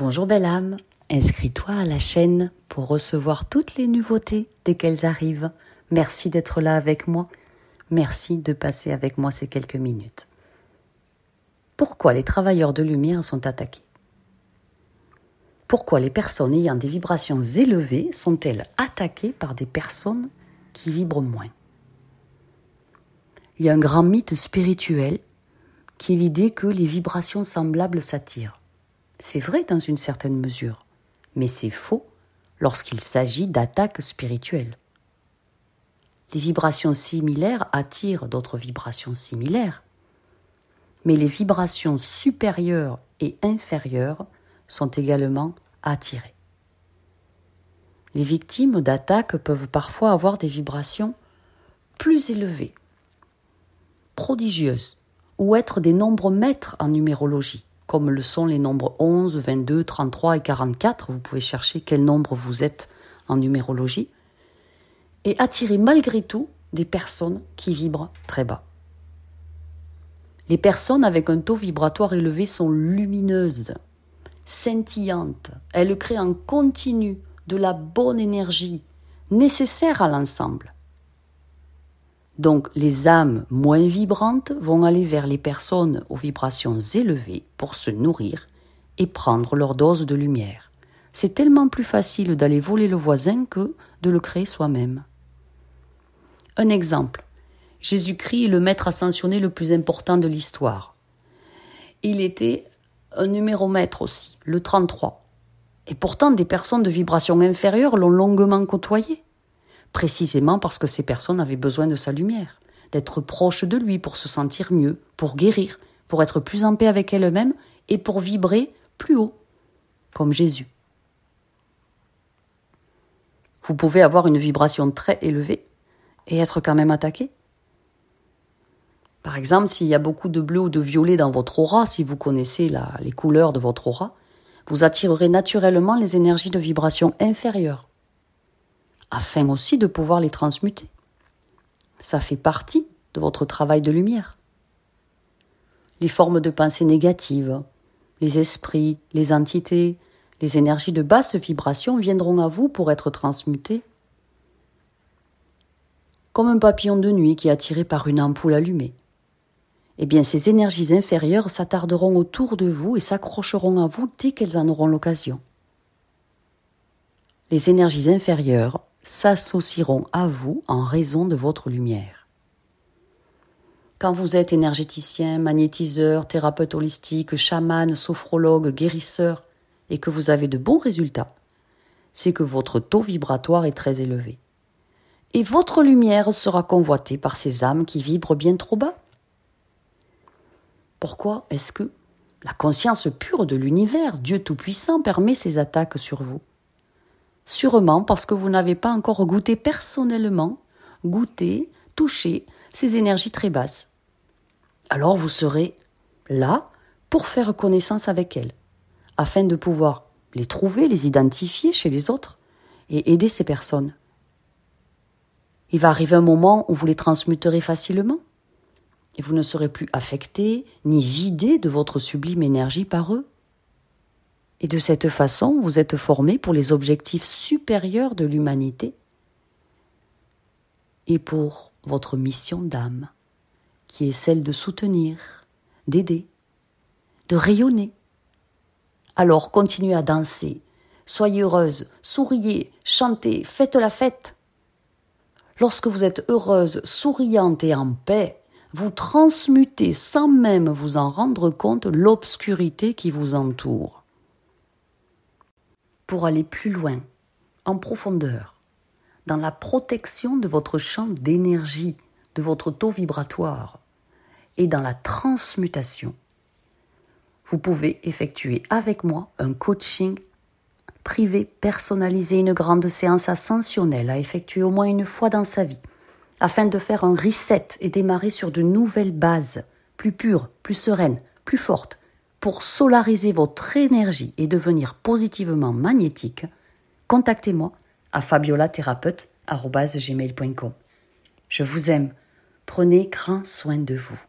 Bonjour belle âme, inscris-toi à la chaîne pour recevoir toutes les nouveautés dès qu'elles arrivent. Merci d'être là avec moi. Merci de passer avec moi ces quelques minutes. Pourquoi les travailleurs de lumière sont attaqués? Pourquoi les personnes ayant des vibrations élevées sont-elles attaquées par des personnes qui vibrent moins? Il y a un grand mythe spirituel qui est l'idée que les vibrations semblables s'attirent. C'est vrai dans une certaine mesure, mais c'est faux lorsqu'il s'agit d'attaques spirituelles. Les vibrations similaires attirent d'autres vibrations similaires, mais les vibrations supérieures et inférieures sont également attirées. Les victimes d'attaques peuvent parfois avoir des vibrations plus élevées, prodigieuses, ou être des nombres maîtres en numérologie comme le sont les nombres 11, 22, 33 et 44. Vous pouvez chercher quel nombre vous êtes en numérologie. Et attirer malgré tout des personnes qui vibrent très bas. Les personnes avec un taux vibratoire élevé sont lumineuses, scintillantes. Elles créent en continu de la bonne énergie nécessaire à l'ensemble. Donc les âmes moins vibrantes vont aller vers les personnes aux vibrations élevées pour se nourrir et prendre leur dose de lumière. C'est tellement plus facile d'aller voler le voisin que de le créer soi-même. Un exemple. Jésus-Christ est le maître ascensionné le plus important de l'histoire. Il était un numéromètre aussi, le 33. Et pourtant, des personnes de vibrations inférieures l'ont longuement côtoyé précisément parce que ces personnes avaient besoin de sa lumière, d'être proches de lui pour se sentir mieux, pour guérir, pour être plus en paix avec elles-mêmes et pour vibrer plus haut, comme Jésus. Vous pouvez avoir une vibration très élevée et être quand même attaqué. Par exemple, s'il y a beaucoup de bleu ou de violet dans votre aura, si vous connaissez les couleurs de votre aura, vous attirerez naturellement les énergies de vibration inférieures afin aussi de pouvoir les transmuter. Ça fait partie de votre travail de lumière. Les formes de pensée négatives, les esprits, les entités, les énergies de basse vibration viendront à vous pour être transmutées. Comme un papillon de nuit qui est attiré par une ampoule allumée. Eh bien, ces énergies inférieures s'attarderont autour de vous et s'accrocheront à vous dès qu'elles en auront l'occasion. Les énergies inférieures s'associeront à vous en raison de votre lumière. Quand vous êtes énergéticien, magnétiseur, thérapeute holistique, chaman, sophrologue, guérisseur, et que vous avez de bons résultats, c'est que votre taux vibratoire est très élevé. Et votre lumière sera convoitée par ces âmes qui vibrent bien trop bas. Pourquoi est-ce que la conscience pure de l'univers, Dieu Tout-Puissant, permet ces attaques sur vous? Sûrement parce que vous n'avez pas encore goûté personnellement, goûté, touché ces énergies très basses. Alors vous serez là pour faire connaissance avec elles, afin de pouvoir les trouver, les identifier chez les autres et aider ces personnes. Il va arriver un moment où vous les transmuterez facilement et vous ne serez plus affecté ni vidé de votre sublime énergie par eux. Et de cette façon, vous êtes formé pour les objectifs supérieurs de l'humanité et pour votre mission d'âme, qui est celle de soutenir, d'aider, de rayonner. Alors continuez à danser, soyez heureuse, souriez, chantez, faites la fête. Lorsque vous êtes heureuse, souriante et en paix, vous transmutez sans même vous en rendre compte l'obscurité qui vous entoure pour aller plus loin, en profondeur, dans la protection de votre champ d'énergie, de votre taux vibratoire et dans la transmutation. Vous pouvez effectuer avec moi un coaching privé, personnalisé, une grande séance ascensionnelle à effectuer au moins une fois dans sa vie, afin de faire un reset et démarrer sur de nouvelles bases, plus pures, plus sereines, plus fortes, pour solariser votre énergie et devenir positivement magnétique, contactez-moi à fabiolathérapeute.gmail.com. Je vous aime. Prenez grand soin de vous.